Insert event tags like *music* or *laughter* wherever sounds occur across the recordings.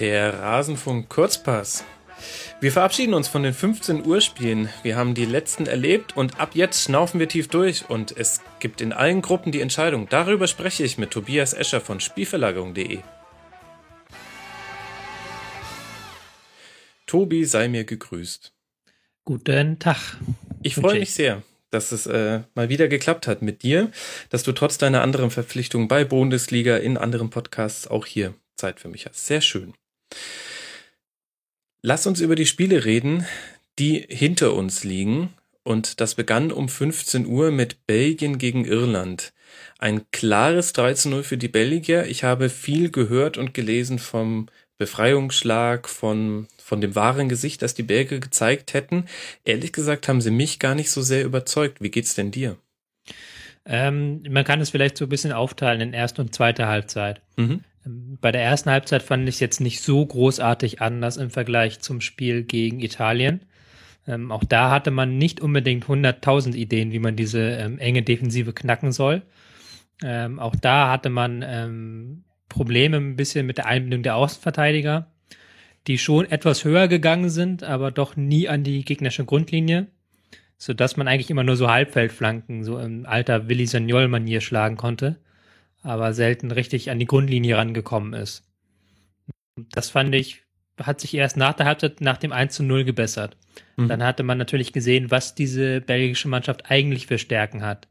Der Rasenfunk Kurzpass. Wir verabschieden uns von den 15 Uhr Spielen. Wir haben die letzten erlebt und ab jetzt schnaufen wir tief durch und es gibt in allen Gruppen die Entscheidung. Darüber spreche ich mit Tobias Escher von Spielverlagerung.de. Tobi, sei mir gegrüßt. Guten Tag. Ich freue mich sehr, dass es äh, mal wieder geklappt hat mit dir, dass du trotz deiner anderen Verpflichtungen bei Bundesliga in anderen Podcasts auch hier Zeit für mich hast. Sehr schön. Lass uns über die Spiele reden, die hinter uns liegen. Und das begann um 15 Uhr mit Belgien gegen Irland. Ein klares 3 zu 0 für die Belgier. Ich habe viel gehört und gelesen vom Befreiungsschlag, von, von dem wahren Gesicht, das die Belgier gezeigt hätten. Ehrlich gesagt haben sie mich gar nicht so sehr überzeugt. Wie geht's denn dir? Ähm, man kann es vielleicht so ein bisschen aufteilen in erste und zweite Halbzeit. Mhm. Bei der ersten Halbzeit fand ich es jetzt nicht so großartig anders im Vergleich zum Spiel gegen Italien. Ähm, auch da hatte man nicht unbedingt 100.000 Ideen, wie man diese ähm, enge Defensive knacken soll. Ähm, auch da hatte man ähm, Probleme ein bisschen mit der Einbindung der Außenverteidiger, die schon etwas höher gegangen sind, aber doch nie an die gegnerische Grundlinie, sodass man eigentlich immer nur so Halbfeldflanken, so im alter Willi Sagnol-Manier schlagen konnte aber selten richtig an die Grundlinie rangekommen ist. Das fand ich, hat sich erst nach der Halbzeit, nach dem 1 zu 0 gebessert. Mhm. Dann hatte man natürlich gesehen, was diese belgische Mannschaft eigentlich für Stärken hat.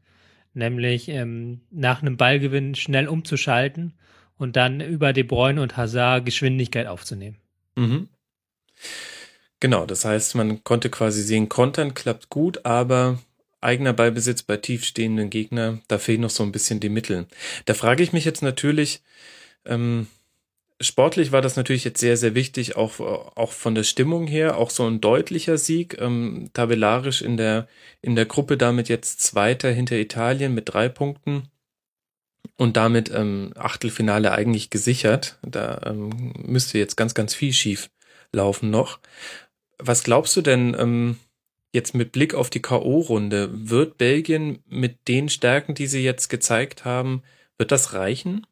Nämlich ähm, nach einem Ballgewinn schnell umzuschalten und dann über De Bruyne und Hazard Geschwindigkeit aufzunehmen. Mhm. Genau, das heißt, man konnte quasi sehen, Kontern klappt gut, aber eigener Ballbesitz bei tiefstehenden Gegner, da fehlen noch so ein bisschen die Mittel. Da frage ich mich jetzt natürlich, ähm, sportlich war das natürlich jetzt sehr, sehr wichtig, auch, auch von der Stimmung her, auch so ein deutlicher Sieg, ähm, tabellarisch in der, in der Gruppe damit jetzt Zweiter hinter Italien mit drei Punkten und damit ähm, Achtelfinale eigentlich gesichert. Da ähm, müsste jetzt ganz, ganz viel schief laufen noch. Was glaubst du denn, ähm, Jetzt mit Blick auf die K.O.-Runde, wird Belgien mit den Stärken, die sie jetzt gezeigt haben, wird das reichen?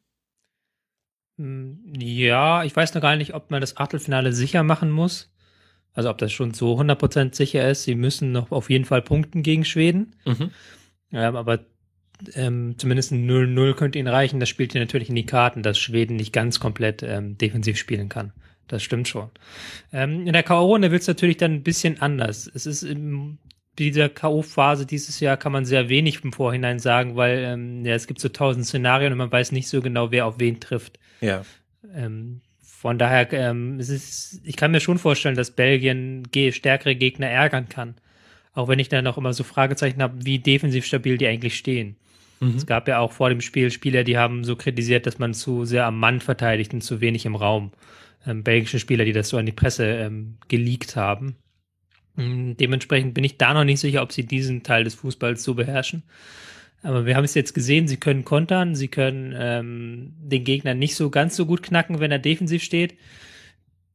Hm, ja, ich weiß noch gar nicht, ob man das Achtelfinale sicher machen muss. Also ob das schon so 100% sicher ist. Sie müssen noch auf jeden Fall punkten gegen Schweden. Mhm. Ähm, aber ähm, zumindest ein 0-0 könnte ihnen reichen. Das spielt ihr natürlich in die Karten, dass Schweden nicht ganz komplett ähm, defensiv spielen kann. Das stimmt schon. Ähm, in der K.O.-Runde wird es natürlich dann ein bisschen anders. Es ist in dieser K.O.-Phase dieses Jahr kann man sehr wenig im Vorhinein sagen, weil ähm, ja, es gibt so tausend Szenarien und man weiß nicht so genau, wer auf wen trifft. Ja. Ähm, von daher, ähm, es ist, ich kann mir schon vorstellen, dass Belgien stärkere Gegner ärgern kann. Auch wenn ich dann auch immer so Fragezeichen habe, wie defensiv stabil die eigentlich stehen. Mhm. Es gab ja auch vor dem Spiel Spieler, die haben so kritisiert, dass man zu sehr am Mann verteidigt und zu wenig im Raum ähm, belgische Spieler, die das so an die Presse ähm, geleakt haben. Ähm, dementsprechend bin ich da noch nicht sicher, ob sie diesen Teil des Fußballs so beherrschen. Aber wir haben es jetzt gesehen, sie können kontern, sie können ähm, den Gegner nicht so ganz so gut knacken, wenn er defensiv steht.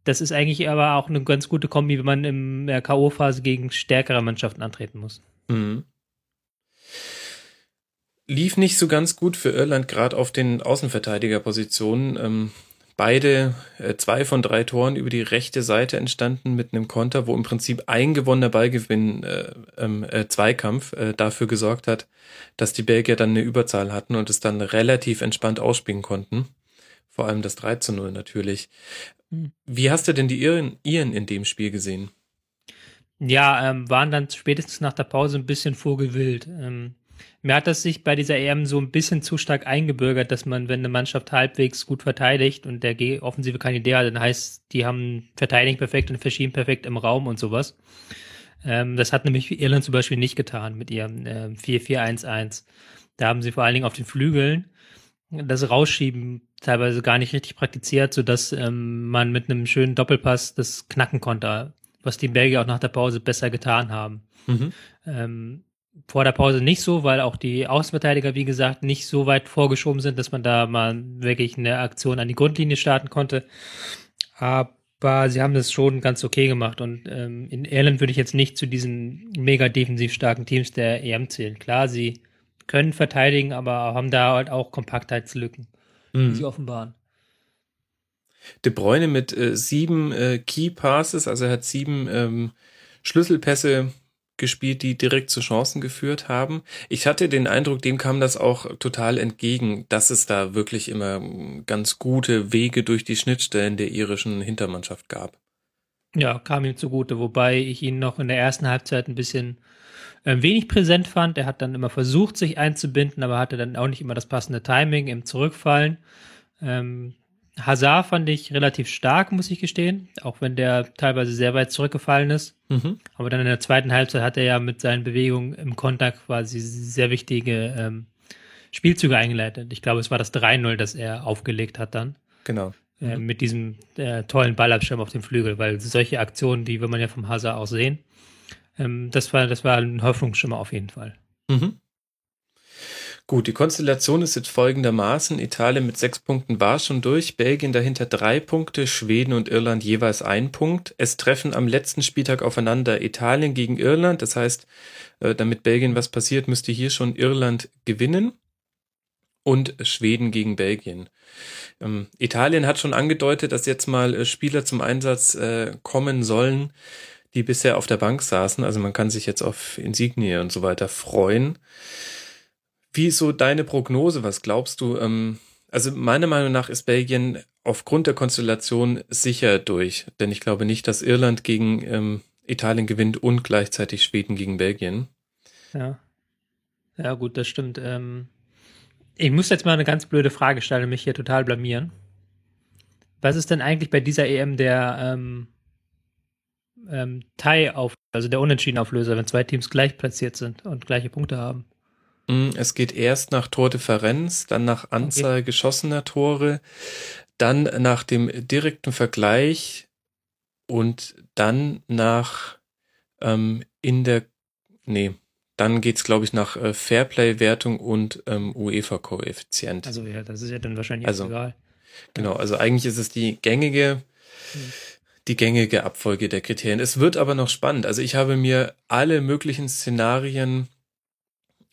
Das ist eigentlich aber auch eine ganz gute Kombi, wenn man in der K.O.-Phase gegen stärkere Mannschaften antreten muss. Mhm. Lief nicht so ganz gut für Irland, gerade auf den Außenverteidigerpositionen. Ähm, beide äh, zwei von drei Toren über die rechte Seite entstanden mit einem Konter, wo im Prinzip ein gewonnener Ballgewinn, äh, ähm, äh, Zweikampf, äh, dafür gesorgt hat, dass die Belgier dann eine Überzahl hatten und es dann relativ entspannt ausspielen konnten. Vor allem das 3 zu 0 natürlich. Hm. Wie hast du denn die Iren, Iren in dem Spiel gesehen? Ja, ähm, waren dann spätestens nach der Pause ein bisschen vogelwild. Ähm, mir hat das sich bei dieser EM so ein bisschen zu stark eingebürgert, dass man, wenn eine Mannschaft halbwegs gut verteidigt und der offensive keine Idee hat, dann heißt, die haben verteidigen perfekt und verschieben perfekt im Raum und sowas. Ähm, das hat nämlich Irland zum Beispiel nicht getan mit ihrem äh, 4-4-1-1. Da haben sie vor allen Dingen auf den Flügeln das Rausschieben teilweise gar nicht richtig praktiziert, sodass ähm, man mit einem schönen Doppelpass das knacken konnte, was die Belgier auch nach der Pause besser getan haben. Mhm. Ähm, vor der Pause nicht so, weil auch die Außenverteidiger, wie gesagt, nicht so weit vorgeschoben sind, dass man da mal wirklich eine Aktion an die Grundlinie starten konnte. Aber sie haben das schon ganz okay gemacht und ähm, in Irland würde ich jetzt nicht zu diesen mega defensiv starken Teams der EM zählen. Klar, sie können verteidigen, aber haben da halt auch Kompaktheitslücken, mhm. die sie offenbaren. De Bruyne mit äh, sieben äh, Key Passes, also er hat sieben ähm, Schlüsselpässe gespielt, die direkt zu Chancen geführt haben. Ich hatte den Eindruck, dem kam das auch total entgegen, dass es da wirklich immer ganz gute Wege durch die Schnittstellen der irischen Hintermannschaft gab. Ja, kam ihm zugute, wobei ich ihn noch in der ersten Halbzeit ein bisschen äh, wenig präsent fand. Er hat dann immer versucht, sich einzubinden, aber hatte dann auch nicht immer das passende Timing im Zurückfallen. Ähm, Hazard fand ich relativ stark, muss ich gestehen, auch wenn der teilweise sehr weit zurückgefallen ist. Mhm. Aber dann in der zweiten Halbzeit hat er ja mit seinen Bewegungen im Kontakt quasi sehr wichtige ähm, Spielzüge eingeleitet. Ich glaube, es war das 3-0, das er aufgelegt hat dann. Genau. Äh, mit diesem äh, tollen Ballabschirm auf dem Flügel, weil solche Aktionen, die will man ja vom Hazard auch sehen. Ähm, das war, das war ein Hoffnungsschimmer auf jeden Fall. Mhm. Gut, die Konstellation ist jetzt folgendermaßen. Italien mit sechs Punkten war schon durch, Belgien dahinter drei Punkte, Schweden und Irland jeweils ein Punkt. Es treffen am letzten Spieltag aufeinander Italien gegen Irland. Das heißt, äh, damit Belgien was passiert, müsste hier schon Irland gewinnen und Schweden gegen Belgien. Ähm, Italien hat schon angedeutet, dass jetzt mal äh, Spieler zum Einsatz äh, kommen sollen, die bisher auf der Bank saßen. Also man kann sich jetzt auf Insignie und so weiter freuen. Wie ist so deine Prognose? Was glaubst du? Ähm, also meiner Meinung nach ist Belgien aufgrund der Konstellation sicher durch, denn ich glaube nicht, dass Irland gegen ähm, Italien gewinnt und gleichzeitig Schweden gegen Belgien. Ja. Ja, gut, das stimmt. Ähm, ich muss jetzt mal eine ganz blöde Frage stellen und mich hier total blamieren. Was ist denn eigentlich bei dieser EM der ähm, ähm, Tie auf, also der Unentschieden-Auflöser, wenn zwei Teams gleich platziert sind und gleiche Punkte haben? Mm, es geht erst nach Tordifferenz, dann nach Anzahl okay. geschossener Tore, dann nach dem direkten Vergleich und dann nach ähm, in der, nee, dann geht's glaube ich nach äh, Fairplay-Wertung und ähm, UEFA-Koeffizient. Also ja, das ist ja dann wahrscheinlich also, egal. Genau, also eigentlich ist es die gängige, hm. die gängige Abfolge der Kriterien. Es wird aber noch spannend. Also ich habe mir alle möglichen Szenarien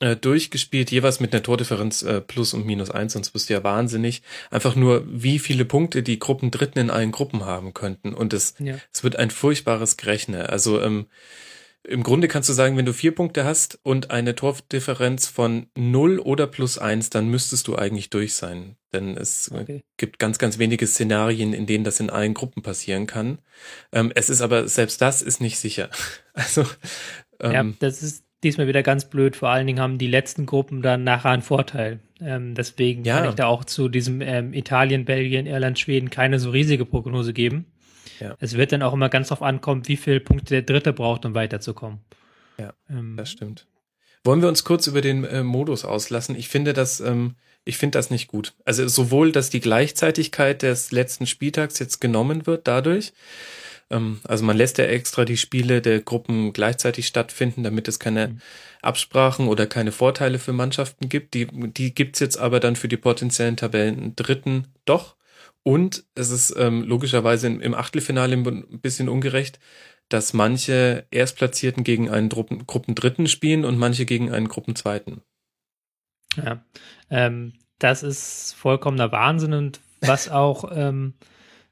äh, durchgespielt, jeweils mit einer Tordifferenz äh, plus und minus eins, sonst bist du ja wahnsinnig. Einfach nur, wie viele Punkte die Gruppen Dritten in allen Gruppen haben könnten. Und es, ja. es wird ein furchtbares Gerechne. Also ähm, im Grunde kannst du sagen, wenn du vier Punkte hast und eine Tordifferenz von null oder plus eins, dann müsstest du eigentlich durch sein. Denn es okay. gibt ganz, ganz wenige Szenarien, in denen das in allen Gruppen passieren kann. Ähm, es ist aber, selbst das ist nicht sicher. *laughs* Also ähm, ja, das ist diesmal wieder ganz blöd. Vor allen Dingen haben die letzten Gruppen dann nachher einen Vorteil. Ähm, deswegen ja. kann ich da auch zu diesem ähm, Italien, Belgien, Irland, Schweden keine so riesige Prognose geben. Ja. Es wird dann auch immer ganz drauf ankommen, wie viele Punkte der Dritte braucht, um weiterzukommen. Ja, ähm, das stimmt. Wollen wir uns kurz über den äh, Modus auslassen? Ich finde das, ähm, ich finde das nicht gut. Also sowohl, dass die Gleichzeitigkeit des letzten Spieltags jetzt genommen wird dadurch, also man lässt ja extra die Spiele der Gruppen gleichzeitig stattfinden, damit es keine mhm. Absprachen oder keine Vorteile für Mannschaften gibt. Die, die gibt's jetzt aber dann für die potenziellen Tabellen Dritten doch. Und es ist ähm, logischerweise im, im Achtelfinale ein bisschen ungerecht, dass manche Erstplatzierten gegen einen Gruppen, Gruppendritten spielen und manche gegen einen Gruppenzweiten. Ja, ähm, das ist vollkommener Wahnsinn und was auch ähm,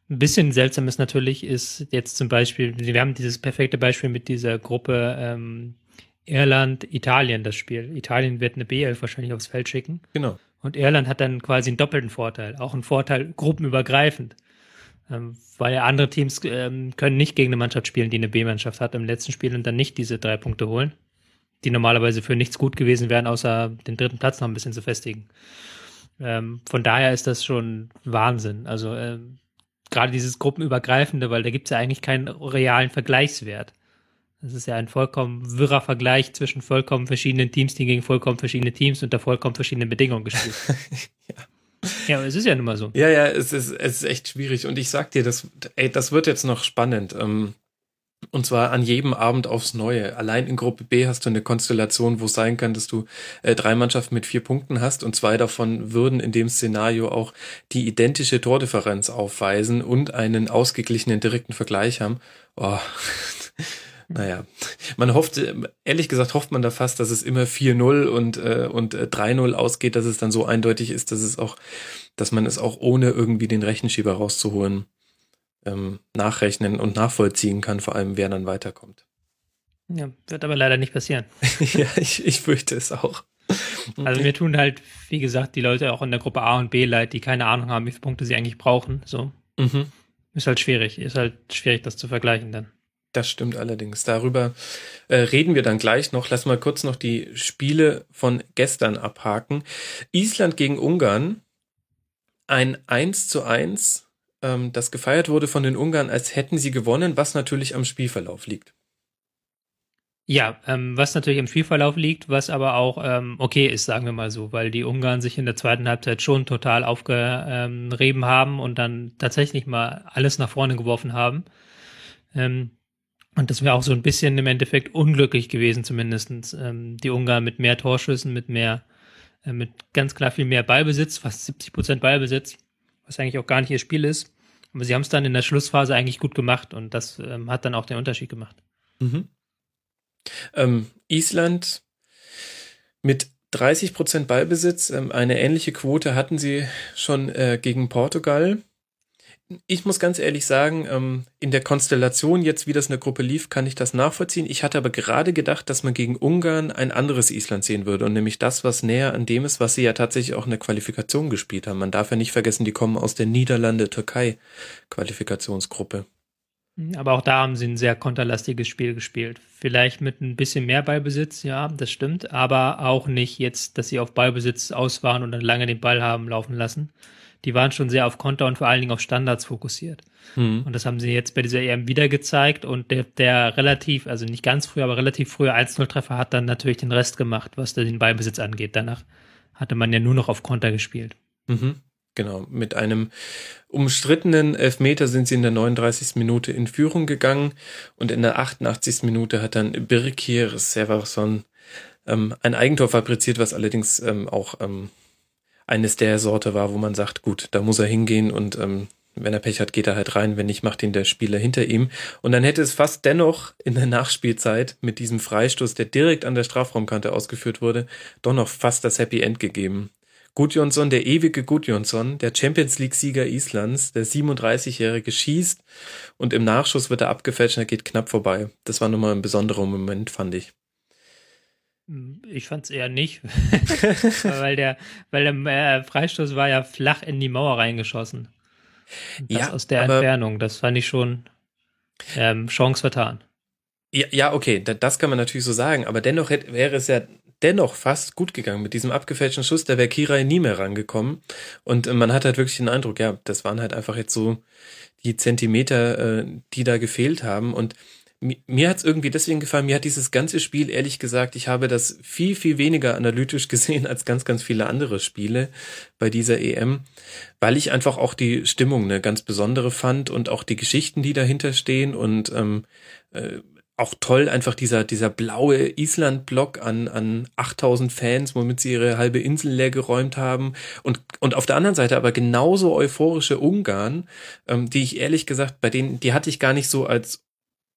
ein bisschen seltsam ist natürlich, ist jetzt zum Beispiel, wir haben dieses perfekte Beispiel mit dieser Gruppe ähm, Irland, Italien, das Spiel. Italien wird eine B11 wahrscheinlich aufs Feld schicken. Genau. Und Irland hat dann quasi einen doppelten Vorteil, auch einen Vorteil gruppenübergreifend. Ähm, weil andere Teams ähm, können nicht gegen eine Mannschaft spielen, die eine B-Mannschaft hat im letzten Spiel und dann nicht diese drei Punkte holen, die normalerweise für nichts gut gewesen wären, außer den dritten Platz noch ein bisschen zu festigen. Ähm, von daher ist das schon Wahnsinn. Also ähm, gerade dieses Gruppenübergreifende, weil da gibt es ja eigentlich keinen realen Vergleichswert. Das ist ja ein vollkommen wirrer Vergleich zwischen vollkommen verschiedenen Teams, die gegen vollkommen verschiedene Teams unter vollkommen verschiedenen Bedingungen gespielt. *laughs* ja. Ja, aber es ist ja nun mal so. Ja, ja, es ist, es ist echt schwierig. Und ich sag dir, das, ey, das wird jetzt noch spannend. Ähm, und zwar an jedem Abend aufs Neue. Allein in Gruppe B hast du eine Konstellation, wo es sein kann, dass du äh, drei Mannschaften mit vier Punkten hast und zwei davon würden in dem Szenario auch die identische Tordifferenz aufweisen und einen ausgeglichenen direkten Vergleich haben. Oh. *laughs* Naja, man hofft, ehrlich gesagt hofft man da fast, dass es immer 4-0 und, äh, und äh, 3-0 ausgeht, dass es dann so eindeutig ist, dass es auch, dass man es auch ohne irgendwie den Rechenschieber rauszuholen ähm, nachrechnen und nachvollziehen kann, vor allem wer dann weiterkommt. Ja, wird aber leider nicht passieren. *laughs* ja, ich, ich fürchte es auch. Also mir tun halt, wie gesagt, die Leute auch in der Gruppe A und B leid, die keine Ahnung haben, wie viele Punkte sie eigentlich brauchen. So. Mhm. Ist halt schwierig. Ist halt schwierig, das zu vergleichen dann. Das stimmt allerdings. Darüber äh, reden wir dann gleich noch. Lass mal kurz noch die Spiele von gestern abhaken. Island gegen Ungarn. Ein 1 zu 1, ähm, das gefeiert wurde von den Ungarn, als hätten sie gewonnen, was natürlich am Spielverlauf liegt. Ja, ähm, was natürlich im Spielverlauf liegt, was aber auch ähm, okay ist, sagen wir mal so, weil die Ungarn sich in der zweiten Halbzeit schon total aufgerieben haben und dann tatsächlich mal alles nach vorne geworfen haben. Ähm, und das wäre auch so ein bisschen im Endeffekt unglücklich gewesen, zumindestens ähm, die Ungarn mit mehr Torschüssen, mit mehr, äh, mit ganz klar viel mehr Ballbesitz, fast 70 Prozent Ballbesitz, was eigentlich auch gar nicht ihr Spiel ist. Aber sie haben es dann in der Schlussphase eigentlich gut gemacht und das ähm, hat dann auch den Unterschied gemacht. Mhm. Ähm, Island mit 30 Prozent Ballbesitz, ähm, eine ähnliche Quote hatten sie schon äh, gegen Portugal. Ich muss ganz ehrlich sagen, ähm, in der Konstellation jetzt, wie das in der Gruppe lief, kann ich das nachvollziehen. Ich hatte aber gerade gedacht, dass man gegen Ungarn ein anderes Island sehen würde und nämlich das, was näher an dem ist, was sie ja tatsächlich auch in der Qualifikation gespielt haben. Man darf ja nicht vergessen, die kommen aus der Niederlande-Türkei-Qualifikationsgruppe. Aber auch da haben sie ein sehr konterlastiges Spiel gespielt. Vielleicht mit ein bisschen mehr Ballbesitz, ja, das stimmt, aber auch nicht jetzt, dass sie auf Ballbesitz aus waren und dann lange den Ball haben laufen lassen. Die waren schon sehr auf Konter und vor allen Dingen auf Standards fokussiert. Mhm. Und das haben sie jetzt bei dieser EM wieder gezeigt und der, der relativ, also nicht ganz früh, aber relativ früher 1-0-Treffer hat dann natürlich den Rest gemacht, was den Ballbesitz angeht. Danach hatte man ja nur noch auf Konter gespielt. Mhm. Genau, mit einem umstrittenen Elfmeter sind sie in der 39. Minute in Führung gegangen und in der 88. Minute hat dann Birkir Severson ähm, ein Eigentor fabriziert, was allerdings ähm, auch ähm, eines der Sorte war, wo man sagt, gut, da muss er hingehen und ähm, wenn er Pech hat, geht er halt rein, wenn nicht, macht ihn der Spieler hinter ihm. Und dann hätte es fast dennoch in der Nachspielzeit mit diesem Freistoß, der direkt an der Strafraumkante ausgeführt wurde, doch noch fast das Happy End gegeben. Gudjonsson, der ewige Gudjonsson, der Champions League-Sieger Islands, der 37-Jährige schießt und im Nachschuss wird er abgefälscht und er geht knapp vorbei. Das war nochmal ein besonderer Moment, fand ich. Ich fand es eher nicht, *laughs* weil der, weil der äh, Freistoß war ja flach in die Mauer reingeschossen. Das ja, aus der Entfernung, das fand ich schon ähm, Chance vertan. Ja, ja, okay, das kann man natürlich so sagen, aber dennoch hätte, wäre es ja dennoch fast gut gegangen. Mit diesem abgefälschten Schuss, da wäre Kirai nie mehr rangekommen. Und äh, man hat halt wirklich den Eindruck, ja, das waren halt einfach jetzt so die Zentimeter, äh, die da gefehlt haben. Und mir hat's irgendwie deswegen gefallen, mir hat dieses ganze Spiel, ehrlich gesagt, ich habe das viel, viel weniger analytisch *laughs* gesehen als ganz, ganz viele andere Spiele bei dieser EM, weil ich einfach auch die Stimmung eine ganz besondere fand und auch die Geschichten, die dahinter stehen und ähm, äh, auch toll, einfach dieser, dieser blaue Island-Block an, an 8000 Fans, womit sie ihre halbe Insel leer geräumt haben. Und, und auf der anderen Seite aber genauso euphorische Ungarn, ähm, die ich ehrlich gesagt, bei denen, die hatte ich gar nicht so als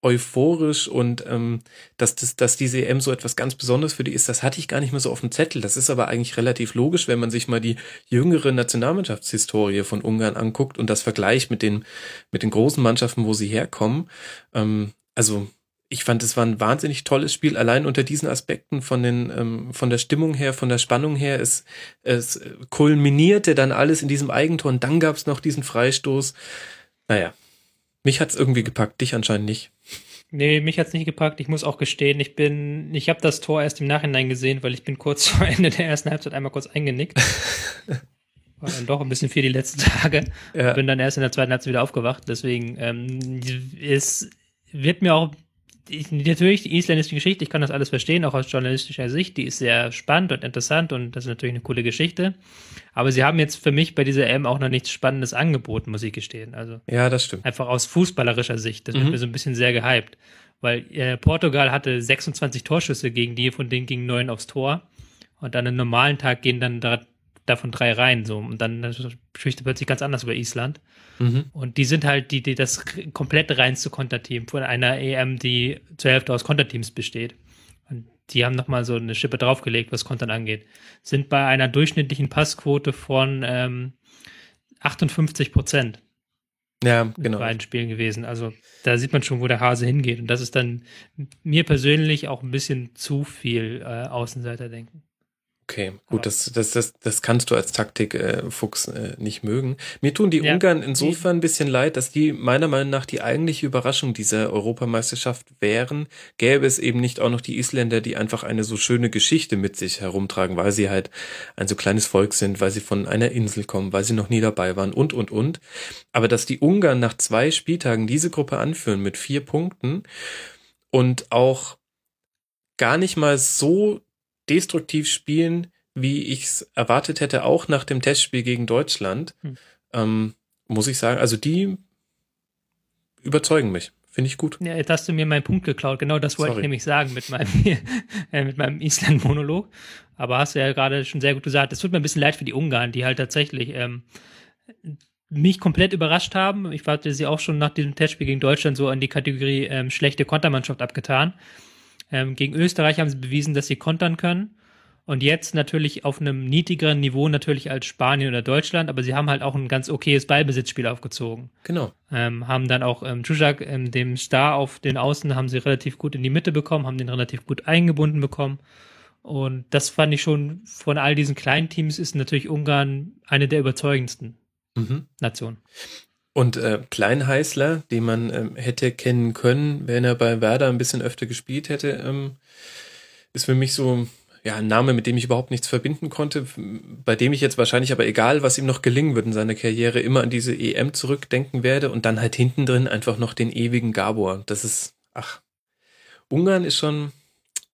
euphorisch und ähm, dass, dass, dass diese EM so etwas ganz Besonderes für die ist, das hatte ich gar nicht mehr so auf dem Zettel. Das ist aber eigentlich relativ logisch, wenn man sich mal die jüngere Nationalmannschaftshistorie von Ungarn anguckt und das vergleicht mit den, mit den großen Mannschaften, wo sie herkommen. Ähm, also ich fand, es war ein wahnsinnig tolles Spiel, allein unter diesen Aspekten von den, ähm, von der Stimmung her, von der Spannung her. Es, es kulminierte dann alles in diesem Eigentor und dann gab es noch diesen Freistoß. Naja, mich hat's irgendwie gepackt, dich anscheinend nicht. Nee, mich hat's nicht gepackt. Ich muss auch gestehen, ich bin, ich habe das Tor erst im Nachhinein gesehen, weil ich bin kurz *laughs* vor Ende der ersten Halbzeit einmal kurz eingenickt. *laughs* War dann doch ein bisschen viel die letzten Tage. Ja. Bin dann erst in der zweiten Halbzeit wieder aufgewacht. Deswegen ähm, es wird mir auch ich, natürlich die isländische Geschichte, ich kann das alles verstehen, auch aus journalistischer Sicht, die ist sehr spannend und interessant und das ist natürlich eine coole Geschichte. Aber sie haben jetzt für mich bei dieser M auch noch nichts Spannendes angeboten, muss ich gestehen. Also ja, das stimmt. Einfach aus fußballerischer Sicht, das mhm. wird mir so ein bisschen sehr gehypt, weil äh, Portugal hatte 26 Torschüsse gegen die, von denen gingen neun aufs Tor und an einem normalen Tag gehen dann da davon drei rein, so. Und dann spricht er plötzlich ganz anders über Island. Mhm. Und die sind halt die, die das komplett reinste Konterteam von einer EM, die zur Hälfte aus Konterteams besteht. Und die haben nochmal so eine Schippe draufgelegt, was Kontern angeht. Sind bei einer durchschnittlichen Passquote von ähm, 58 Prozent. ja, genau. beiden Spielen gewesen. Also da sieht man schon, wo der Hase hingeht. Und das ist dann mir persönlich auch ein bisschen zu viel äh, Außenseiter-Denken. Okay, gut, das, das, das, das kannst du als Taktikfuchs äh, äh, nicht mögen. Mir tun die ja, Ungarn insofern ein bisschen leid, dass die meiner Meinung nach die eigentliche Überraschung dieser Europameisterschaft wären. Gäbe es eben nicht auch noch die Isländer, die einfach eine so schöne Geschichte mit sich herumtragen, weil sie halt ein so kleines Volk sind, weil sie von einer Insel kommen, weil sie noch nie dabei waren und, und, und. Aber dass die Ungarn nach zwei Spieltagen diese Gruppe anführen mit vier Punkten und auch gar nicht mal so destruktiv spielen, wie ich es erwartet hätte, auch nach dem Testspiel gegen Deutschland, hm. ähm, muss ich sagen. Also die überzeugen mich. Finde ich gut. Ja, jetzt hast du mir meinen Punkt geklaut. Genau das wollte Sorry. ich nämlich sagen mit meinem, *laughs* äh, mit meinem Island-Monolog. Aber hast du ja gerade schon sehr gut gesagt. Es tut mir ein bisschen leid für die Ungarn, die halt tatsächlich ähm, mich komplett überrascht haben. Ich hatte sie auch schon nach diesem Testspiel gegen Deutschland so an die Kategorie ähm, schlechte Kontermannschaft abgetan. Ähm, gegen Österreich haben sie bewiesen, dass sie kontern können. Und jetzt natürlich auf einem niedrigeren Niveau natürlich als Spanien oder Deutschland, aber sie haben halt auch ein ganz okayes Ballbesitzspiel aufgezogen. Genau. Ähm, haben dann auch ähm, Czujak, ähm, dem Star auf den Außen, haben sie relativ gut in die Mitte bekommen, haben den relativ gut eingebunden bekommen. Und das fand ich schon von all diesen kleinen Teams ist natürlich Ungarn eine der überzeugendsten mhm. Nationen. Und äh, Kleinheißler, den man ähm, hätte kennen können, wenn er bei Werder ein bisschen öfter gespielt hätte, ähm, ist für mich so ja ein Name, mit dem ich überhaupt nichts verbinden konnte, bei dem ich jetzt wahrscheinlich aber egal, was ihm noch gelingen wird in seiner Karriere, immer an diese EM zurückdenken werde und dann halt hinten drin einfach noch den ewigen Gabor. Das ist, ach, Ungarn ist schon,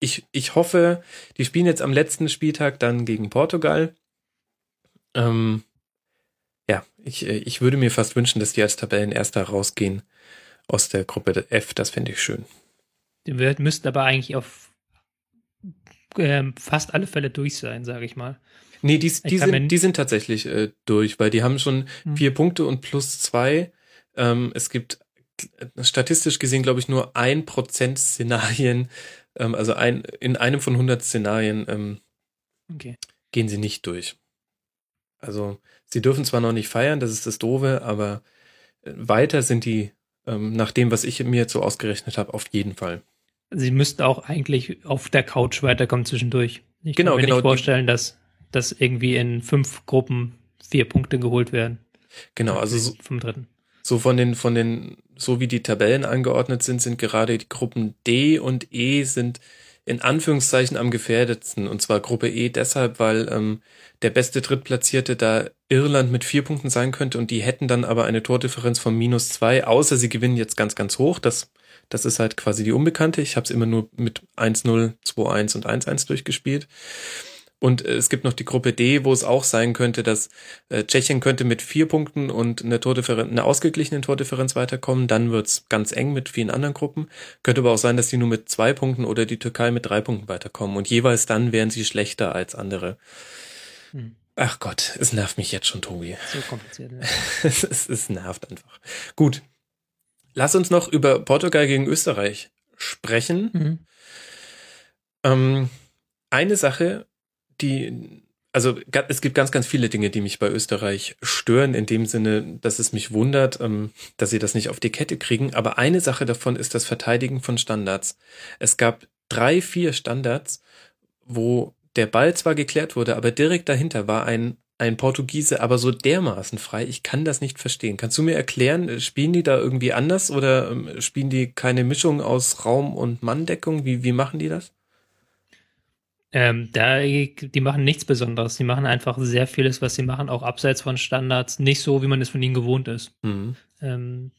ich, ich hoffe, die spielen jetzt am letzten Spieltag dann gegen Portugal. Ähm, ja, ich, äh, ich würde mir fast wünschen, dass die als Tabellenerster rausgehen aus der Gruppe F. Das fände ich schön. Die müssten aber eigentlich auf ähm, fast alle Fälle durch sein, sage ich mal. Nee, die, die, sind, die sind tatsächlich äh, durch, weil die haben schon hm. vier Punkte und plus zwei. Ähm, es gibt äh, statistisch gesehen, glaube ich, nur ein Prozent Szenarien, ähm, also ein, in einem von 100 Szenarien ähm, okay. gehen sie nicht durch. Also sie dürfen zwar noch nicht feiern, das ist das Doofe, aber äh, weiter sind die, ähm, nach dem, was ich mir jetzt so ausgerechnet habe, auf jeden Fall. Sie müssten auch eigentlich auf der Couch weiterkommen zwischendurch. Ich genau, kann mir genau. nicht vorstellen, dass, dass irgendwie in fünf Gruppen vier Punkte geholt werden. Genau, also so, vom dritten. So von den, von den, so wie die Tabellen angeordnet sind, sind gerade die Gruppen D und E sind in Anführungszeichen am gefährdetsten. Und zwar Gruppe E deshalb, weil ähm, der beste Drittplatzierte da Irland mit vier Punkten sein könnte und die hätten dann aber eine Tordifferenz von minus zwei, außer sie gewinnen jetzt ganz, ganz hoch. Das, das ist halt quasi die Unbekannte. Ich habe es immer nur mit 1-0, 2-1 und 1-1 durchgespielt. Und äh, es gibt noch die Gruppe D, wo es auch sein könnte, dass äh, Tschechien könnte mit vier Punkten und eine Tordifferenz, eine ausgeglichene Tordifferenz weiterkommen. Dann wird's ganz eng mit vielen anderen Gruppen. Könnte aber auch sein, dass die nur mit zwei Punkten oder die Türkei mit drei Punkten weiterkommen. Und jeweils dann wären sie schlechter als andere. Hm. Ach Gott, es nervt mich jetzt schon, Tobi. So kompliziert. Ja. *laughs* es, es, es nervt einfach. Gut. Lass uns noch über Portugal gegen Österreich sprechen. Mhm. Ähm, eine Sache, die, also es gibt ganz, ganz viele Dinge, die mich bei Österreich stören, in dem Sinne, dass es mich wundert, ähm, dass sie das nicht auf die Kette kriegen. Aber eine Sache davon ist das Verteidigen von Standards. Es gab drei, vier Standards, wo der Ball zwar geklärt wurde, aber direkt dahinter war ein ein Portugiese aber so dermaßen frei, ich kann das nicht verstehen. Kannst du mir erklären, spielen die da irgendwie anders oder ähm, spielen die keine Mischung aus Raum- und Manndeckung? Wie, wie machen die das? Ähm, da, die machen nichts Besonderes. Die machen einfach sehr vieles, was sie machen, auch abseits von Standards, nicht so, wie man es von ihnen gewohnt ist. Mhm. Ähm,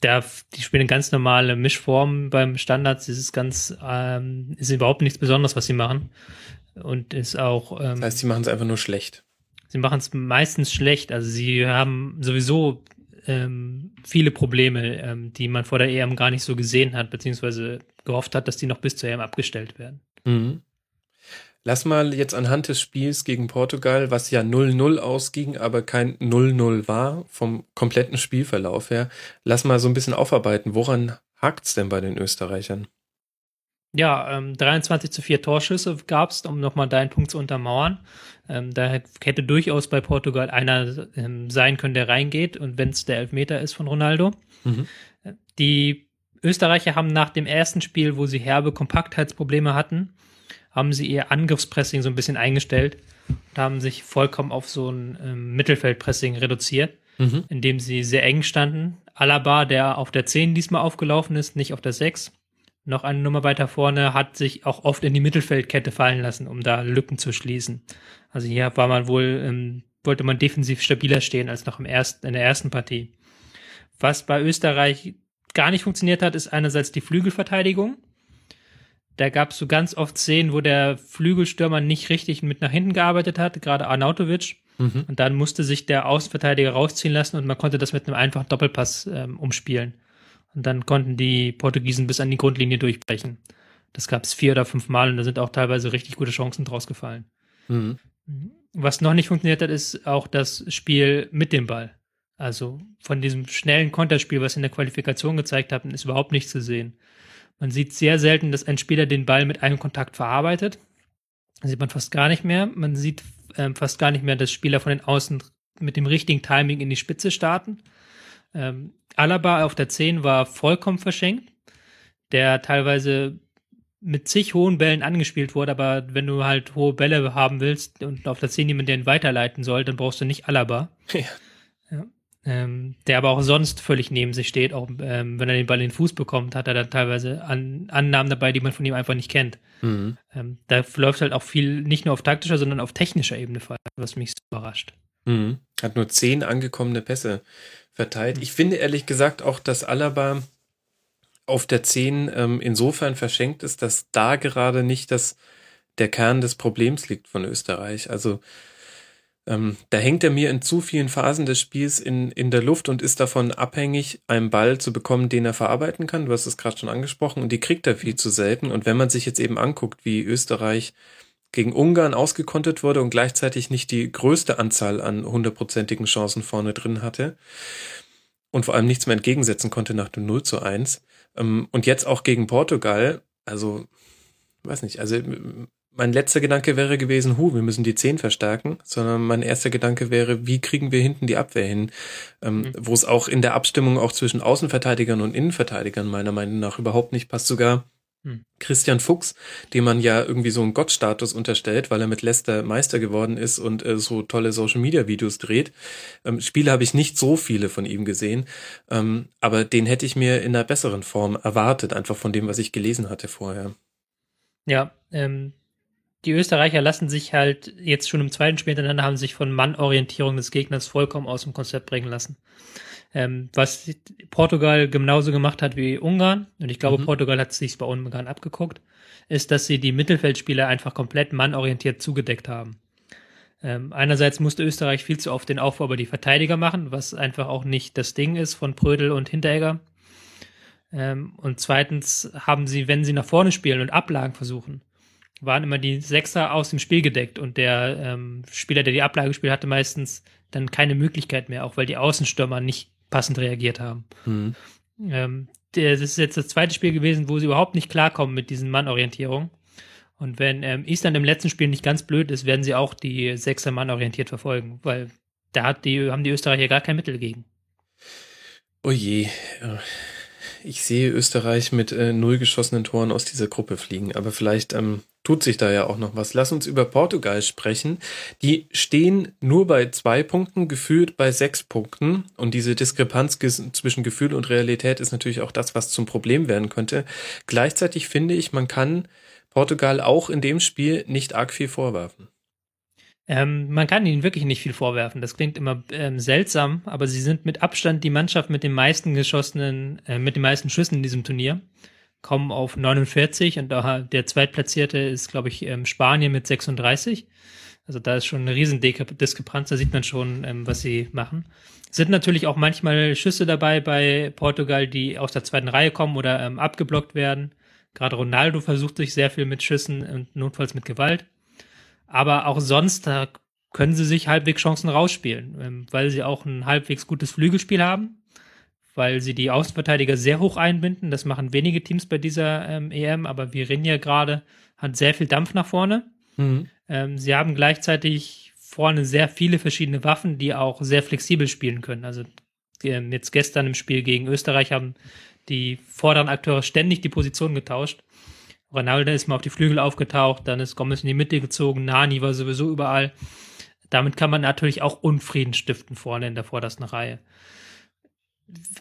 da, die spielen ganz normale Mischformen beim Standards. Das ist ganz, ähm, ist überhaupt nichts Besonderes, was sie machen. Und ist auch. Ähm, das heißt, sie machen es einfach nur schlecht. Sie machen es meistens schlecht. Also sie haben sowieso ähm, viele Probleme, ähm, die man vor der EM gar nicht so gesehen hat, beziehungsweise gehofft hat, dass die noch bis zur EM abgestellt werden. Mhm. Lass mal jetzt anhand des Spiels gegen Portugal, was ja 0-0 ausging, aber kein 0-0 war, vom kompletten Spielverlauf her, lass mal so ein bisschen aufarbeiten. Woran hakt's denn bei den Österreichern? Ja, ähm, 23 zu 4 Torschüsse gab es, um nochmal deinen Punkt zu untermauern. Ähm, da hätte durchaus bei Portugal einer ähm, sein können, der reingeht und wenn es der Elfmeter ist von Ronaldo. Mhm. Die Österreicher haben nach dem ersten Spiel, wo sie herbe Kompaktheitsprobleme hatten, haben sie ihr Angriffspressing so ein bisschen eingestellt und haben sich vollkommen auf so ein ähm, Mittelfeldpressing reduziert, mhm. indem sie sehr eng standen. Alaba, der auf der 10 diesmal aufgelaufen ist, nicht auf der 6, noch eine Nummer weiter vorne, hat sich auch oft in die Mittelfeldkette fallen lassen, um da Lücken zu schließen. Also hier war man wohl, ähm, wollte man defensiv stabiler stehen als noch im ersten, in der ersten Partie. Was bei Österreich gar nicht funktioniert hat, ist einerseits die Flügelverteidigung. Da gab es so ganz oft Szenen, wo der Flügelstürmer nicht richtig mit nach hinten gearbeitet hat, gerade Arnautovic. Mhm. Und dann musste sich der Außenverteidiger rausziehen lassen und man konnte das mit einem einfachen Doppelpass ähm, umspielen. Und dann konnten die Portugiesen bis an die Grundlinie durchbrechen. Das gab es vier oder fünf Mal und da sind auch teilweise richtig gute Chancen draus gefallen. Mhm. Was noch nicht funktioniert hat, ist auch das Spiel mit dem Ball. Also von diesem schnellen Konterspiel, was in der Qualifikation gezeigt haben, ist überhaupt nichts zu sehen. Man sieht sehr selten, dass ein Spieler den Ball mit einem Kontakt verarbeitet. Das sieht man fast gar nicht mehr. Man sieht ähm, fast gar nicht mehr, dass Spieler von den Außen mit dem richtigen Timing in die Spitze starten. Ähm, Alaba auf der 10 war vollkommen verschenkt, der teilweise mit zig hohen Bällen angespielt wurde, aber wenn du halt hohe Bälle haben willst und auf der 10 jemand, der ihn weiterleiten soll, dann brauchst du nicht Alaba. *laughs* Ja. Ähm, der aber auch sonst völlig neben sich steht, auch ähm, wenn er den Ball in den Fuß bekommt, hat er dann teilweise An Annahmen dabei, die man von ihm einfach nicht kennt. Mhm. Ähm, da läuft halt auch viel, nicht nur auf taktischer, sondern auf technischer Ebene, was mich so überrascht. Mhm. Hat nur zehn angekommene Pässe verteilt. Ich finde ehrlich gesagt auch, dass Alaba auf der 10 ähm, insofern verschenkt ist, dass da gerade nicht das, der Kern des Problems liegt von Österreich. Also ähm, da hängt er mir in zu vielen Phasen des Spiels in, in der Luft und ist davon abhängig, einen Ball zu bekommen, den er verarbeiten kann. Du hast es gerade schon angesprochen und die kriegt er viel zu selten. Und wenn man sich jetzt eben anguckt, wie Österreich gegen Ungarn ausgekontet wurde und gleichzeitig nicht die größte Anzahl an hundertprozentigen Chancen vorne drin hatte und vor allem nichts mehr entgegensetzen konnte nach dem 0 zu 1. Ähm, und jetzt auch gegen Portugal, also, weiß nicht, also mein letzter Gedanke wäre gewesen, hu, wir müssen die 10 verstärken, sondern mein erster Gedanke wäre, wie kriegen wir hinten die Abwehr hin, ähm, mhm. wo es auch in der Abstimmung auch zwischen Außenverteidigern und Innenverteidigern meiner Meinung nach überhaupt nicht passt, sogar hm. Christian Fuchs, dem man ja irgendwie so einen Gottstatus unterstellt, weil er mit Leicester Meister geworden ist und äh, so tolle Social Media Videos dreht. Ähm, Spiele habe ich nicht so viele von ihm gesehen, ähm, aber den hätte ich mir in einer besseren Form erwartet, einfach von dem, was ich gelesen hatte vorher. Ja, ähm, die Österreicher lassen sich halt jetzt schon im zweiten Spiel hintereinander haben sich von Mannorientierung des Gegners vollkommen aus dem Konzept bringen lassen. Ähm, was Portugal genauso gemacht hat wie Ungarn, und ich glaube, mhm. Portugal hat sich bei Ungarn abgeguckt, ist, dass sie die Mittelfeldspieler einfach komplett mannorientiert zugedeckt haben. Ähm, einerseits musste Österreich viel zu oft den Aufbau über die Verteidiger machen, was einfach auch nicht das Ding ist von Prödel und Hinteregger. Ähm, und zweitens haben sie, wenn sie nach vorne spielen und Ablagen versuchen, waren immer die Sechser aus dem Spiel gedeckt und der ähm, Spieler, der die Ablage gespielt hatte, meistens dann keine Möglichkeit mehr, auch weil die Außenstürmer nicht passend reagiert haben. Mhm. Ähm, das ist jetzt das zweite Spiel gewesen, wo sie überhaupt nicht klarkommen mit diesen Mannorientierungen. Und wenn ähm, Island im letzten Spiel nicht ganz blöd ist, werden sie auch die Sechser Mann orientiert verfolgen, weil da hat die, haben die Österreicher gar kein Mittel gegen. Oh je. Ich sehe Österreich mit äh, null geschossenen Toren aus dieser Gruppe fliegen, aber vielleicht ähm, tut sich da ja auch noch was. Lass uns über Portugal sprechen. Die stehen nur bei zwei Punkten, gefühlt bei sechs Punkten. Und diese Diskrepanz zwischen Gefühl und Realität ist natürlich auch das, was zum Problem werden könnte. Gleichzeitig finde ich, man kann Portugal auch in dem Spiel nicht arg viel vorwerfen. Ähm, man kann ihnen wirklich nicht viel vorwerfen. Das klingt immer ähm, seltsam, aber sie sind mit Abstand die Mannschaft mit den meisten geschossenen, äh, mit den meisten Schüssen in diesem Turnier kommen auf 49 und der Zweitplatzierte ist, glaube ich, ähm, Spanien mit 36. Also da ist schon eine riesen Diskrepanz, da sieht man schon, ähm, was sie machen. Sind natürlich auch manchmal Schüsse dabei bei Portugal, die aus der zweiten Reihe kommen oder ähm, abgeblockt werden. Gerade Ronaldo versucht sich sehr viel mit Schüssen und notfalls mit Gewalt. Aber auch sonst, da können sie sich halbwegs Chancen rausspielen, ähm, weil sie auch ein halbwegs gutes Flügelspiel haben weil sie die Außenverteidiger sehr hoch einbinden. Das machen wenige Teams bei dieser ähm, EM, aber Virinja gerade hat sehr viel Dampf nach vorne. Mhm. Ähm, sie haben gleichzeitig vorne sehr viele verschiedene Waffen, die auch sehr flexibel spielen können. Also ähm, jetzt gestern im Spiel gegen Österreich haben die vorderen Akteure ständig die Position getauscht. Ronaldo ist mal auf die Flügel aufgetaucht, dann ist Gomez in die Mitte gezogen, Nani war sowieso überall. Damit kann man natürlich auch Unfrieden stiften vorne in der vordersten Reihe.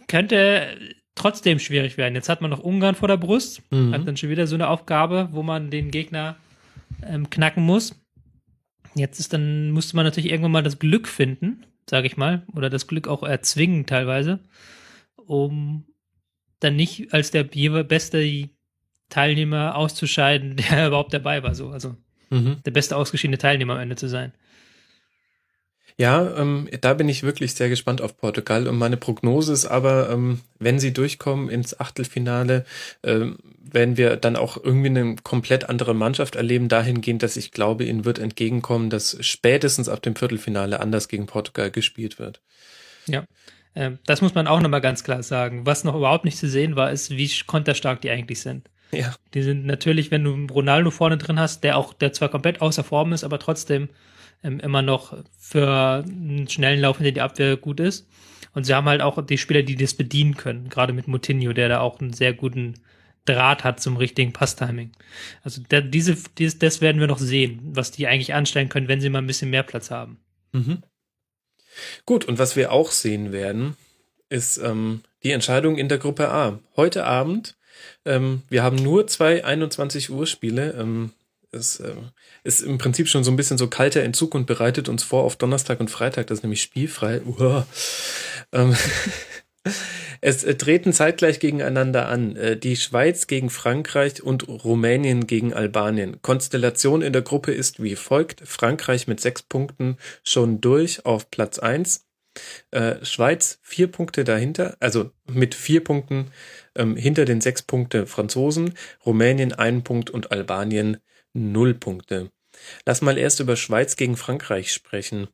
Könnte trotzdem schwierig werden. Jetzt hat man noch Ungarn vor der Brust, mhm. hat dann schon wieder so eine Aufgabe, wo man den Gegner ähm, knacken muss. Jetzt ist dann, musste man natürlich irgendwann mal das Glück finden, sage ich mal, oder das Glück auch erzwingen teilweise, um dann nicht als der beste Teilnehmer auszuscheiden, *laughs* der überhaupt dabei war. So, also mhm. der beste ausgeschiedene Teilnehmer am Ende zu sein. Ja, ähm, da bin ich wirklich sehr gespannt auf Portugal und meine Prognose ist aber, ähm, wenn sie durchkommen ins Achtelfinale, ähm, werden wir dann auch irgendwie eine komplett andere Mannschaft erleben, dahingehend, dass ich glaube, ihnen wird entgegenkommen, dass spätestens ab dem Viertelfinale anders gegen Portugal gespielt wird. Ja. Ähm, das muss man auch nochmal ganz klar sagen. Was noch überhaupt nicht zu sehen war, ist, wie konterstark die eigentlich sind. Ja. Die sind natürlich, wenn du Ronaldo vorne drin hast, der auch, der zwar komplett außer Form ist, aber trotzdem ähm, immer noch für einen schnellen Lauf hinter die Abwehr gut ist. Und sie haben halt auch die Spieler, die das bedienen können, gerade mit Moutinho, der da auch einen sehr guten Draht hat zum richtigen Passtiming. Also der, diese, dieses, das werden wir noch sehen, was die eigentlich anstellen können, wenn sie mal ein bisschen mehr Platz haben. Mhm. Gut, und was wir auch sehen werden, ist ähm, die Entscheidung in der Gruppe A. Heute Abend, ähm, wir haben nur zwei 21 Uhr Spiele. Ähm, es äh, ist im Prinzip schon so ein bisschen so kalter Entzug und bereitet uns vor auf Donnerstag und Freitag, das ist nämlich spielfrei. Uah. Ähm, *laughs* es äh, treten zeitgleich gegeneinander an. Äh, die Schweiz gegen Frankreich und Rumänien gegen Albanien. Konstellation in der Gruppe ist wie folgt. Frankreich mit sechs Punkten schon durch auf Platz eins. Äh, Schweiz vier Punkte dahinter, also mit vier Punkten ähm, hinter den sechs Punkte Franzosen, Rumänien einen Punkt und Albanien null Punkte. Lass mal erst über Schweiz gegen Frankreich sprechen.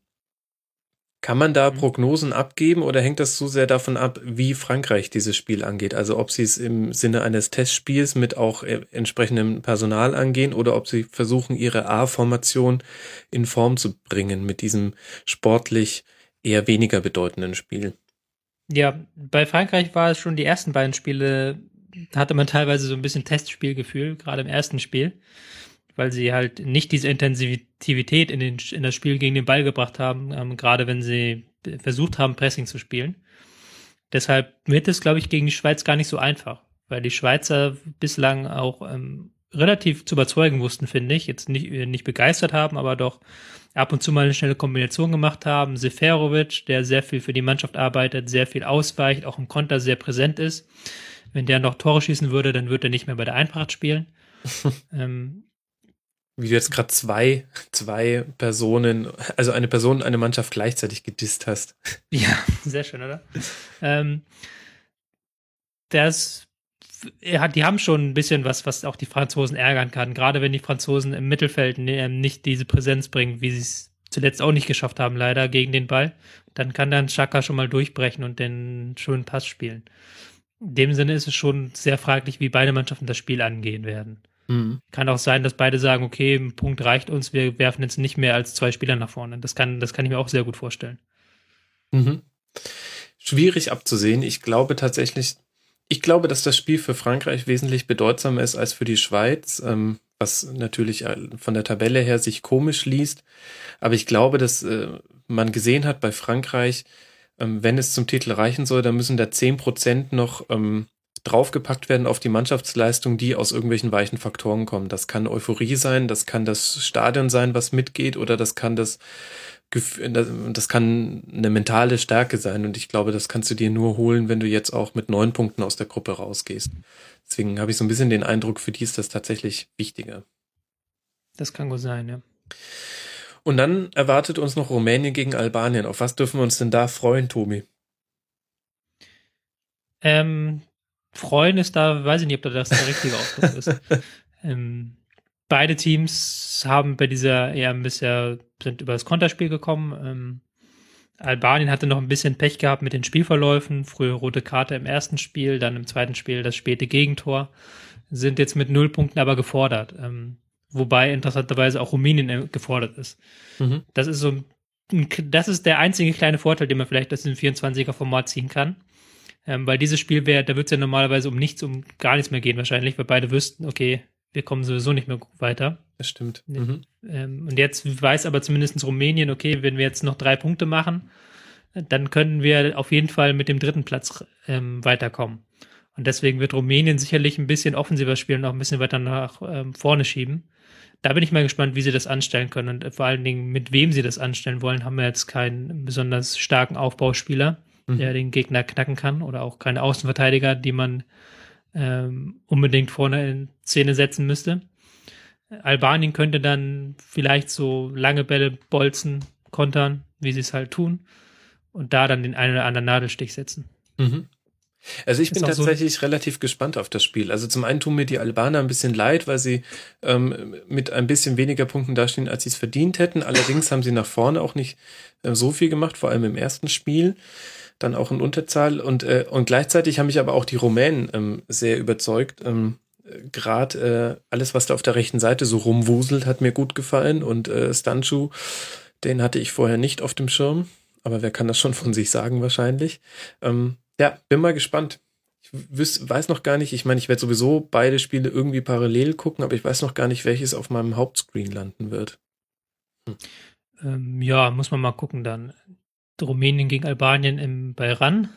Kann man da mhm. Prognosen abgeben oder hängt das so sehr davon ab, wie Frankreich dieses Spiel angeht? Also ob sie es im Sinne eines Testspiels mit auch äh, entsprechendem Personal angehen oder ob sie versuchen, ihre A-Formation in Form zu bringen mit diesem sportlich eher weniger bedeutenden Spiel? Ja, bei Frankreich war es schon die ersten beiden Spiele, hatte man teilweise so ein bisschen Testspielgefühl, gerade im ersten Spiel weil sie halt nicht diese Intensivität in, den, in das Spiel gegen den Ball gebracht haben, ähm, gerade wenn sie versucht haben, Pressing zu spielen. Deshalb wird es, glaube ich, gegen die Schweiz gar nicht so einfach, weil die Schweizer bislang auch ähm, relativ zu überzeugen wussten, finde ich. Jetzt nicht, nicht begeistert haben, aber doch ab und zu mal eine schnelle Kombination gemacht haben. Seferovic, der sehr viel für die Mannschaft arbeitet, sehr viel ausweicht, auch im Konter sehr präsent ist. Wenn der noch Tore schießen würde, dann würde er nicht mehr bei der Eintracht spielen. *laughs* ähm, wie du jetzt gerade zwei, zwei Personen, also eine Person und eine Mannschaft gleichzeitig gedisst hast. Ja, sehr schön, oder? *laughs* ähm, das, die haben schon ein bisschen was, was auch die Franzosen ärgern kann. Gerade wenn die Franzosen im Mittelfeld nicht diese Präsenz bringen, wie sie es zuletzt auch nicht geschafft haben, leider gegen den Ball, dann kann dann Chaka schon mal durchbrechen und den schönen Pass spielen. In dem Sinne ist es schon sehr fraglich, wie beide Mannschaften das Spiel angehen werden. Mhm. Kann auch sein, dass beide sagen, okay, ein Punkt reicht uns, wir werfen jetzt nicht mehr als zwei Spieler nach vorne. Das kann, das kann ich mir auch sehr gut vorstellen. Mhm. Schwierig abzusehen. Ich glaube tatsächlich, ich glaube, dass das Spiel für Frankreich wesentlich bedeutsamer ist als für die Schweiz, ähm, was natürlich äh, von der Tabelle her sich komisch liest. Aber ich glaube, dass äh, man gesehen hat bei Frankreich, ähm, wenn es zum Titel reichen soll, dann müssen da zehn Prozent noch ähm, draufgepackt werden auf die Mannschaftsleistung, die aus irgendwelchen weichen Faktoren kommen. Das kann Euphorie sein, das kann das Stadion sein, was mitgeht, oder das kann das das kann eine mentale Stärke sein und ich glaube, das kannst du dir nur holen, wenn du jetzt auch mit neun Punkten aus der Gruppe rausgehst. Deswegen habe ich so ein bisschen den Eindruck, für die ist das tatsächlich wichtiger. Das kann gut sein, ja. Und dann erwartet uns noch Rumänien gegen Albanien. Auf was dürfen wir uns denn da freuen, Tobi? Ähm, freuen ist da, weiß ich nicht, ob das der richtige Ausdruck ist. *laughs* Ähm, beide Teams haben bei dieser EM bisher sind über das Konterspiel gekommen. Ähm, Albanien hatte noch ein bisschen Pech gehabt mit den Spielverläufen. Frühe rote Karte im ersten Spiel, dann im zweiten Spiel das späte Gegentor. Sind jetzt mit null Punkten aber gefordert. Ähm, wobei interessanterweise auch Rumänien äh, gefordert ist. Mhm. Das ist so das ist der einzige kleine Vorteil, den man vielleicht aus dem 24er-Format ziehen kann. Ähm, weil dieses Spiel wäre, da wird es ja normalerweise um nichts, um gar nichts mehr gehen wahrscheinlich, weil beide wüssten, okay, wir kommen sowieso nicht mehr weiter. Das stimmt. Mhm. Ähm, und jetzt weiß aber zumindest Rumänien, okay, wenn wir jetzt noch drei Punkte machen, dann können wir auf jeden Fall mit dem dritten Platz ähm, weiterkommen. Und deswegen wird Rumänien sicherlich ein bisschen offensiver spielen und auch ein bisschen weiter nach ähm, vorne schieben. Da bin ich mal gespannt, wie sie das anstellen können und vor allen Dingen, mit wem sie das anstellen wollen, haben wir jetzt keinen besonders starken Aufbauspieler, mhm. der den Gegner knacken kann oder auch keine Außenverteidiger, die man ähm, unbedingt vorne in Szene setzen müsste. Albanien könnte dann vielleicht so lange Bälle bolzen, kontern, wie sie es halt tun, und da dann den einen oder anderen Nadelstich setzen. Mhm. Also ich bin tatsächlich so relativ gespannt auf das Spiel. Also zum einen tun mir die Albaner ein bisschen leid, weil sie ähm, mit ein bisschen weniger Punkten dastehen, als sie es verdient hätten. Allerdings haben sie nach vorne auch nicht äh, so viel gemacht, vor allem im ersten Spiel dann auch in Unterzahl. Und, äh, und gleichzeitig haben mich aber auch die Rumänen ähm, sehr überzeugt. Ähm, Gerade äh, alles, was da auf der rechten Seite so rumwuselt, hat mir gut gefallen. Und äh, Stanchu, den hatte ich vorher nicht auf dem Schirm. Aber wer kann das schon von sich sagen wahrscheinlich? Ähm, ja, bin mal gespannt. Ich wüs weiß noch gar nicht, ich meine, ich werde sowieso beide Spiele irgendwie parallel gucken, aber ich weiß noch gar nicht, welches auf meinem Hauptscreen landen wird. Hm. Ähm, ja, muss man mal gucken dann. Rumänien gegen Albanien im, bei RAN,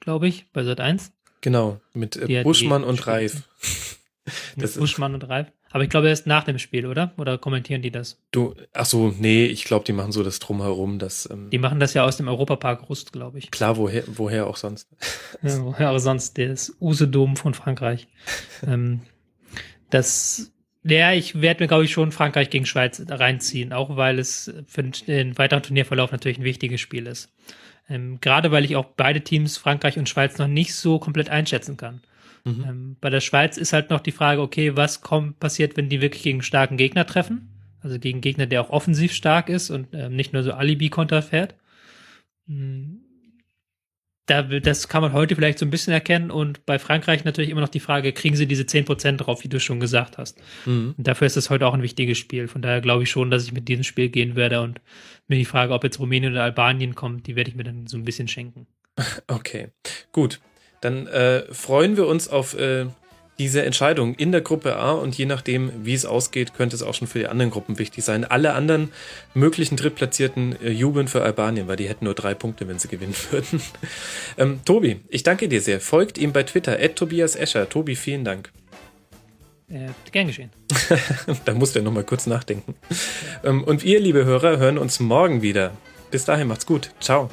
glaube ich, bei Sat 1. Genau, mit äh, Buschmann und Reif. *laughs* mit Buschmann und Reif. Aber ich glaube erst nach dem Spiel, oder? Oder kommentieren die das? Du, ach so, nee, ich glaube, die machen so das drumherum, das. Ähm, die machen das ja aus dem Europapark Rust, glaube ich. Klar, woher, woher auch sonst? *laughs* ja, woher auch sonst? Das Usedom von Frankreich. *laughs* ähm, das ja, ich werde mir, glaube ich, schon Frankreich gegen Schweiz reinziehen, auch weil es für den weiteren Turnierverlauf natürlich ein wichtiges Spiel ist. Ähm, gerade weil ich auch beide Teams, Frankreich und Schweiz, noch nicht so komplett einschätzen kann. Mhm. Ähm, bei der Schweiz ist halt noch die Frage, okay, was kommt, passiert, wenn die wirklich gegen starken Gegner treffen? Also gegen Gegner, der auch offensiv stark ist und ähm, nicht nur so Alibi-Konter fährt. Hm, da, das kann man heute vielleicht so ein bisschen erkennen. Und bei Frankreich natürlich immer noch die Frage, kriegen sie diese 10% drauf, wie du schon gesagt hast. Mhm. Dafür ist es heute auch ein wichtiges Spiel. Von daher glaube ich schon, dass ich mit diesem Spiel gehen werde und mir die Frage, ob jetzt Rumänien oder Albanien kommt, die werde ich mir dann so ein bisschen schenken. *laughs* Okay, gut. Dann äh, freuen wir uns auf äh, diese Entscheidung in der Gruppe A und je nachdem, wie es ausgeht, könnte es auch schon für die anderen Gruppen wichtig sein. Alle anderen möglichen Drittplatzierten äh, jubeln für Albanien, weil die hätten nur drei Punkte, wenn sie gewinnen *laughs* würden. ähm, Tobi, ich danke dir sehr. Folgt ihm bei Twitter, Tobias Escher. Tobi, vielen Dank. Äh, gern geschehen. *laughs* da musst du ja nochmal kurz nachdenken. Ja. Ähm, und ihr, liebe Hörer, hören uns morgen wieder. Bis dahin, macht's gut. Ciao.